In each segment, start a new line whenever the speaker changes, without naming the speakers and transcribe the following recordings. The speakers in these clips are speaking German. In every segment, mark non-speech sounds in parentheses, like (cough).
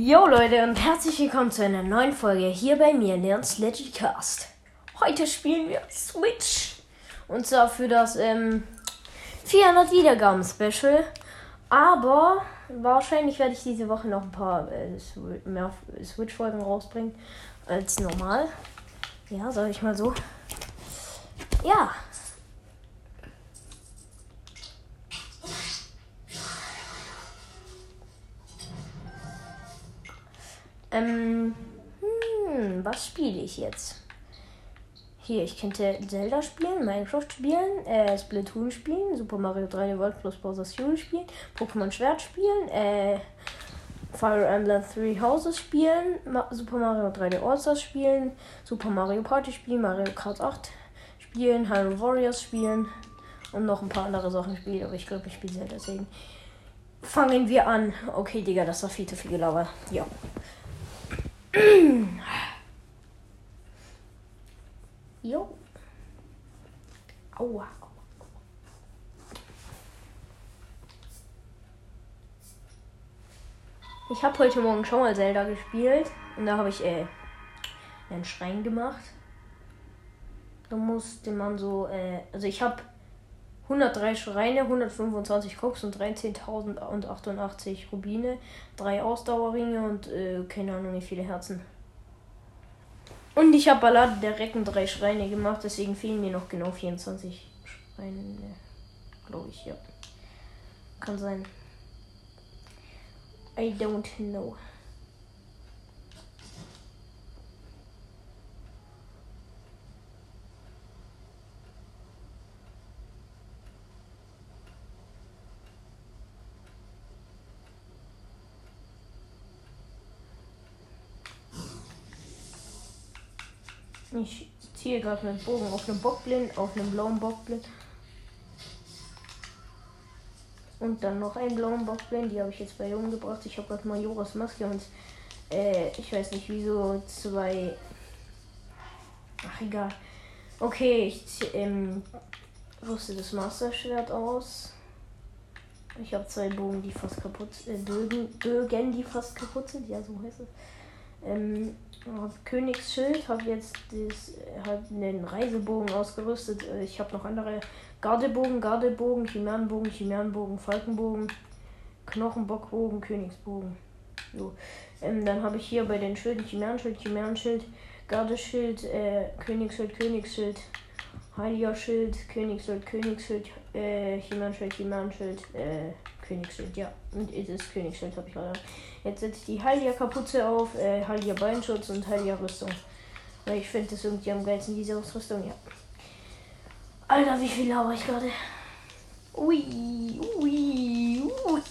Jo Leute und herzlich willkommen zu einer neuen Folge hier bei mir, Leons Legend Cast. Heute spielen wir Switch. Und zwar für das ähm, 400 Wiedergaben Special. Aber wahrscheinlich werde ich diese Woche noch ein paar äh, mehr Switch-Folgen rausbringen als normal. Ja, sag ich mal so. Ja, Ähm, hm, was spiele ich jetzt? Hier, ich könnte Zelda spielen, Minecraft spielen, äh, Splatoon spielen, Super Mario 3D World plus Bowser's Fury spielen, Pokémon Schwert spielen, äh, Fire Emblem Three Houses spielen, Ma Super Mario 3D All-Stars spielen, Super Mario Party spielen, Mario Kart 8 spielen, Hyrule Warriors spielen und noch ein paar andere Sachen spielen, aber ich glaube, ich spiele Zelda deswegen. Fangen wir an. Okay, Digga, das war viel zu viel Gelaber. Ja. Jo. Aua. Ich habe heute Morgen schon mal Zelda gespielt und da habe ich äh, einen Schrein gemacht. Da musste man so, äh, also ich habe 103 Schreine, 125 Koks und 13.088 Rubine, drei Ausdauerringe und äh, keine Ahnung wie viele Herzen. Und ich habe Ballade der Recken drei Schreine gemacht, deswegen fehlen mir noch genau 24 Schreine. Glaube ich, ja. Kann sein. I don't know. Ich ziehe gerade meinen Bogen auf einem Bockblind, auf einem blauen Bockblind. Und dann noch einen blauen Bockblind, die habe ich jetzt bei umgebracht. Ich habe gerade Majoras Maske und äh, ich weiß nicht wieso zwei. Ach egal. Okay, ich ähm, rüste das Master-Schwert aus. Ich habe zwei Bogen, die fast kaputt äh, Bögen, Bögen, die fast kaputt sind. Ja, so heißt es. Ähm, Königsschild, habe jetzt das, hab einen Reisebogen ausgerüstet. Äh, ich habe noch andere Gardebogen, Gardebogen, Chimärenbogen, Chimärenbogen, Falkenbogen, Knochenbockbogen, Königsbogen. So. Ähm, dann habe ich hier bei den Schilden Chimären-Schild, Chimären-Schild, Gardeschild, äh, Königsschild, Königsschild, Heiliger Schild, Königsschild, Königsschild, äh, Chimären-Schild, Chimären-Schild, äh, Königsschild, ja. Und das Königsschild habe ich gerade. Jetzt setze ich die Heilige Kapuze auf, äh, Heiliger Beinschutz und Heiliger Rüstung. Weil ich finde das irgendwie am geilsten, diese Ausrüstung, ja. Alter, wie viel lauere ich gerade? Ui, ui, ui.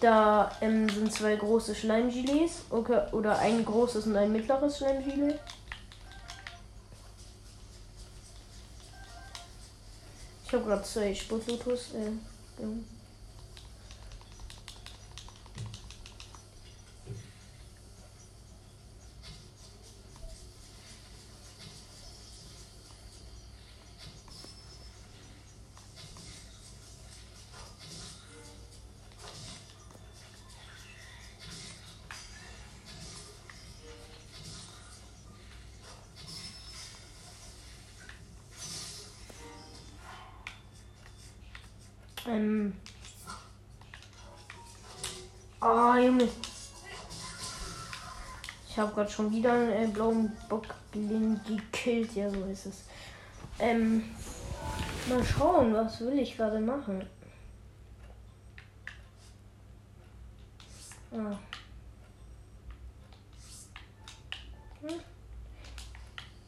Da ähm, sind zwei große Schleimgilets. Okay, oder ein großes und ein mittleres Schleimgilet. Ich habe gerade zwei Sputlutus. Äh, Ähm. Ah, oh, Junge. Ich habe gerade schon wieder einen äh, blauen Bockblind gekillt. Ja, so ist es. Ähm. Mal schauen, was will ich gerade machen. Ah.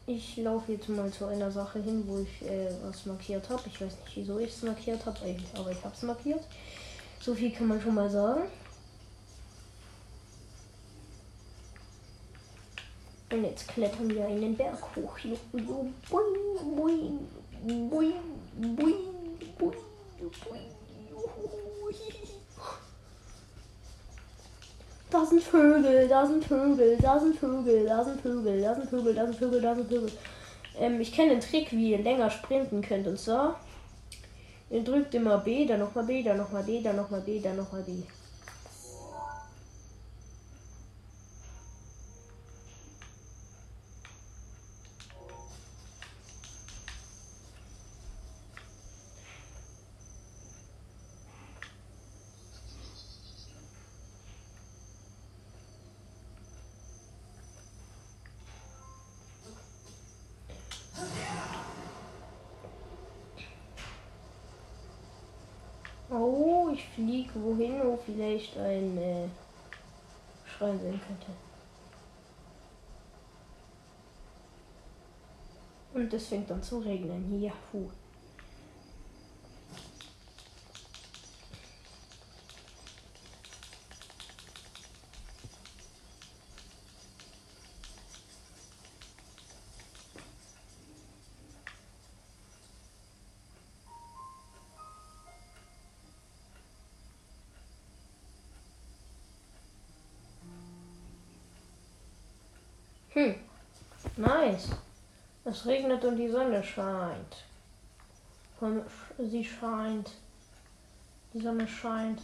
Ich laufe jetzt mal zu einer Sache hin, wo ich äh, was markiert habe. Ich weiß nicht, wieso ich es markiert habe, aber ich habe es markiert. So viel kann man schon mal sagen. Und jetzt klettern wir einen Berg hoch. Boing, boing, boing, boing, boing, boing. Da sind Vögel, da sind Vögel, da sind Vögel, da sind Vögel, da sind Vögel, da sind Vögel, da sind Vögel. Ähm, ich kenne einen Trick, wie ihr länger sprinten könnt. Und zwar, ihr drückt immer B, dann nochmal B, dann nochmal D, dann nochmal B, dann nochmal D. Oh, ich fliege wohin, wo vielleicht ein äh, Schrein sein könnte. Und es fängt an zu regnen. Yahoo. Hm. Nice. Es regnet und die Sonne scheint. Sie scheint. Die Sonne scheint.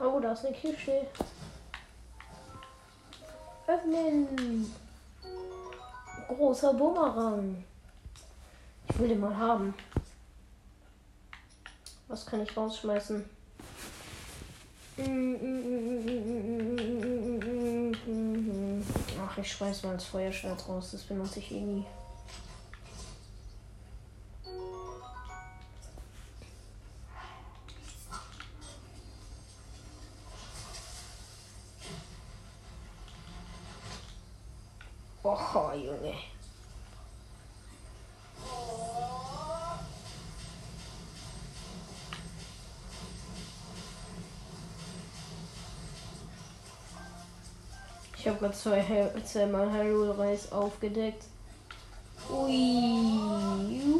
Oh, da ist eine Kiste. Öffnen. Großer Bumerang. Ich will den mal haben. Was kann ich rausschmeißen? Ach, ich schmeiß mal das Feuerschwert raus. Das benutze ich eh nie. Ich habe gerade zwei, zweimal Hyrule Reis aufgedeckt. Ui, ui.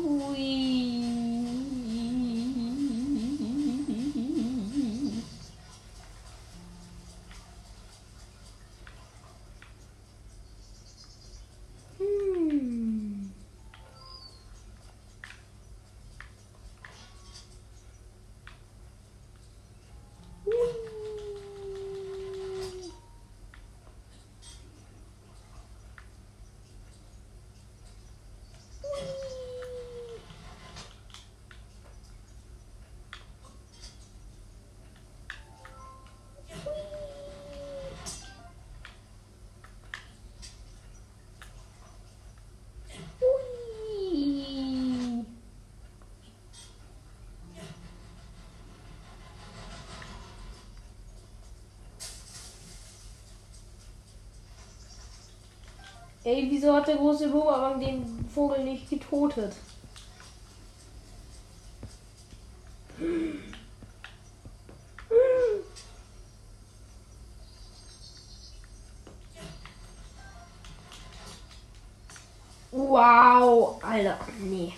Ey, wieso hat der große Bumerang den Vogel nicht getotet? Wow, Alter, nee.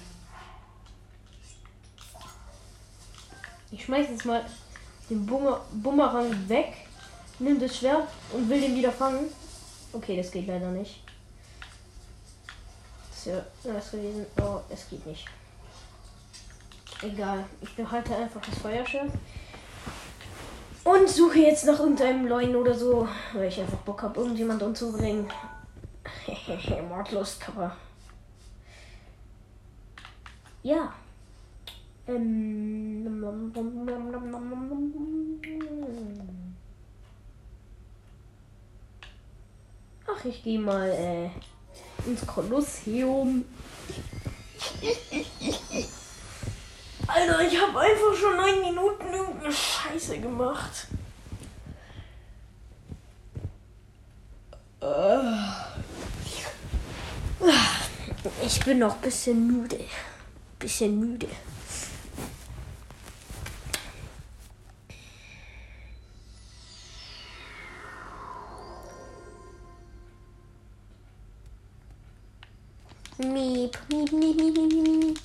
Ich schmeiß jetzt mal den Bumer Bumerang weg, nimm das Schwert und will den wieder fangen. Okay, das geht leider nicht. Das ist ja was gewesen. Oh, es geht nicht. Egal, ich behalte einfach das Feuerschwert. Und suche jetzt nach irgendeinem Leuen oder so, weil ich einfach Bock habe, irgendjemand umzubringen. (laughs) Mordlust, aber. Ja. Ähm. Ach, ich gehe mal äh, ins Kolosseum. Alter, ich habe einfach schon neun Minuten irgendeine Scheiße gemacht. Ich bin noch ein bisschen müde. Bisschen müde. Miep, miep, miep, miep, miep, miep.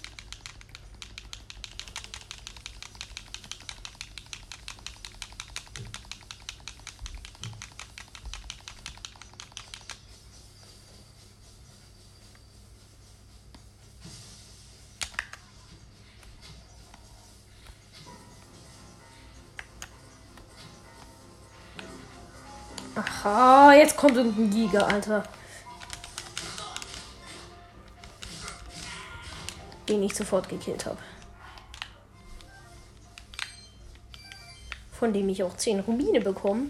Aha, jetzt kommt irgendein Giga, Alter. den ich sofort gekillt habe. Von dem ich auch 10 Rubine bekomme.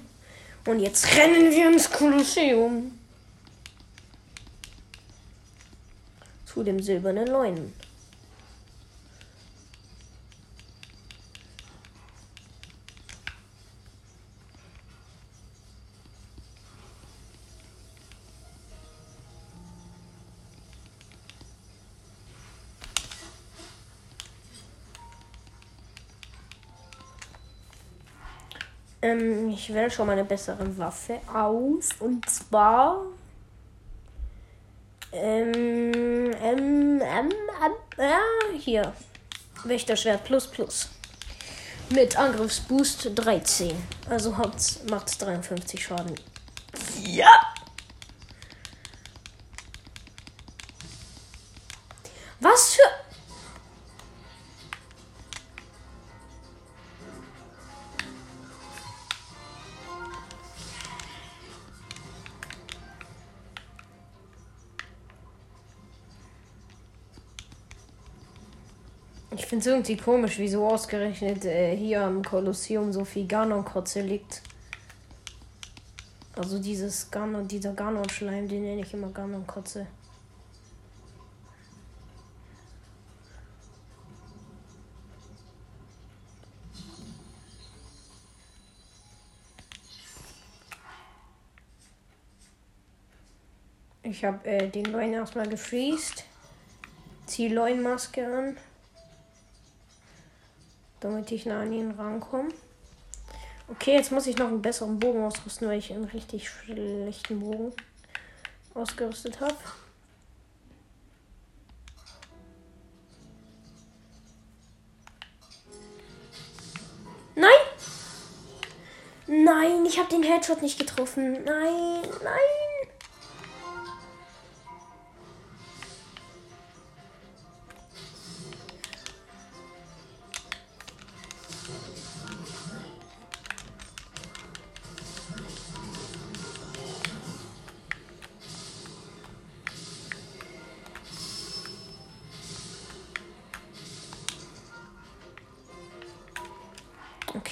Und jetzt rennen wir ins Kolosseum. Zu dem silbernen Leunen. Ähm, ich wähle schon mal eine bessere Waffe aus. Und zwar. Ähm, ähm, ähm, ja, hier. Wächterschwert plus plus. Mit Angriffsboost 13. Also macht 53 Schaden. Ja! Ich finde es irgendwie komisch, wieso ausgerechnet äh, hier am Kolosseum so viel Ganon-Kotze liegt. Also dieses Ganon, dieser Ganon-Schleim, den nenne ich immer Ganon-Kotze. Ich habe äh, den Leuen erstmal gefriest. Zieh Leuenmaske an damit ich nah an ihn rankomme. Okay, jetzt muss ich noch einen besseren Bogen ausrüsten, weil ich einen richtig schlechten Bogen ausgerüstet habe. Nein! Nein, ich habe den Headshot nicht getroffen. Nein, nein!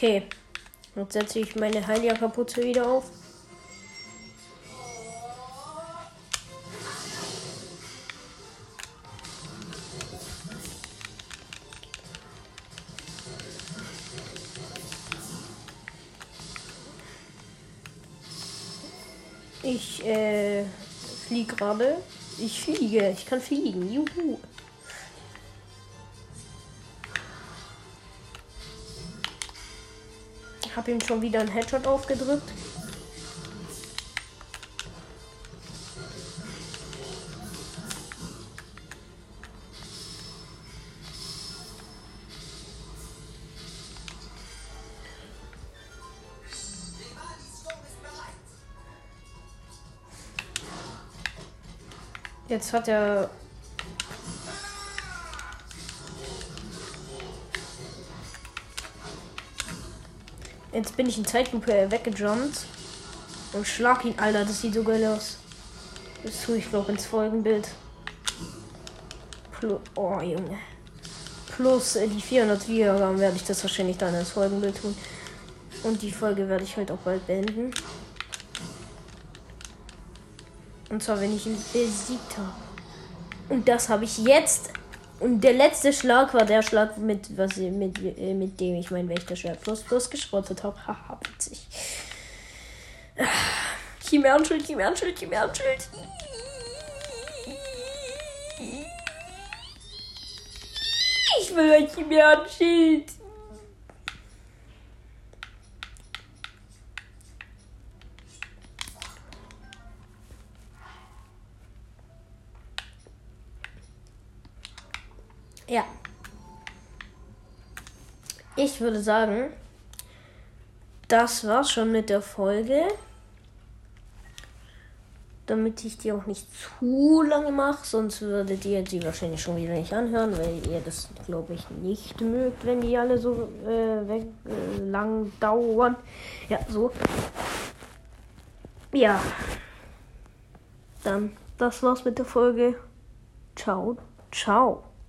Okay. Jetzt setze ich meine Heilia-Kapuze wieder auf. Ich äh, fliege gerade. Ich fliege. Ich kann fliegen. Juhu. Habe ihm schon wieder einen Headshot aufgedrückt. Jetzt hat er Jetzt bin ich in Zeitlupe weggejumpt. Und schlag ihn, Alter. Das sieht so geil aus. Das tue ich, glaube ins Folgenbild. Plus, oh, Junge. Plus äh, die 400 Wiedergaben werde ich das wahrscheinlich dann ins Folgenbild tun. Und die Folge werde ich halt auch bald beenden. Und zwar, wenn ich ihn besiegt habe. Und das habe ich jetzt und der letzte Schlag war der Schlag, mit, was, mit, äh, mit dem ich mein Wächterschwert plus plus geschrottet habe. Haha, witzig. Chimärschild, Chimärschild, Chimärschild. Ich will ein Chimärschild. Ich würde sagen, das war's schon mit der Folge. Damit ich die auch nicht zu lange mache, sonst würdet ihr die wahrscheinlich schon wieder nicht anhören, weil ihr das, glaube ich, nicht mögt, wenn die alle so äh, weg, äh, lang dauern. Ja, so. Ja. Dann, das war's mit der Folge. Ciao, ciao.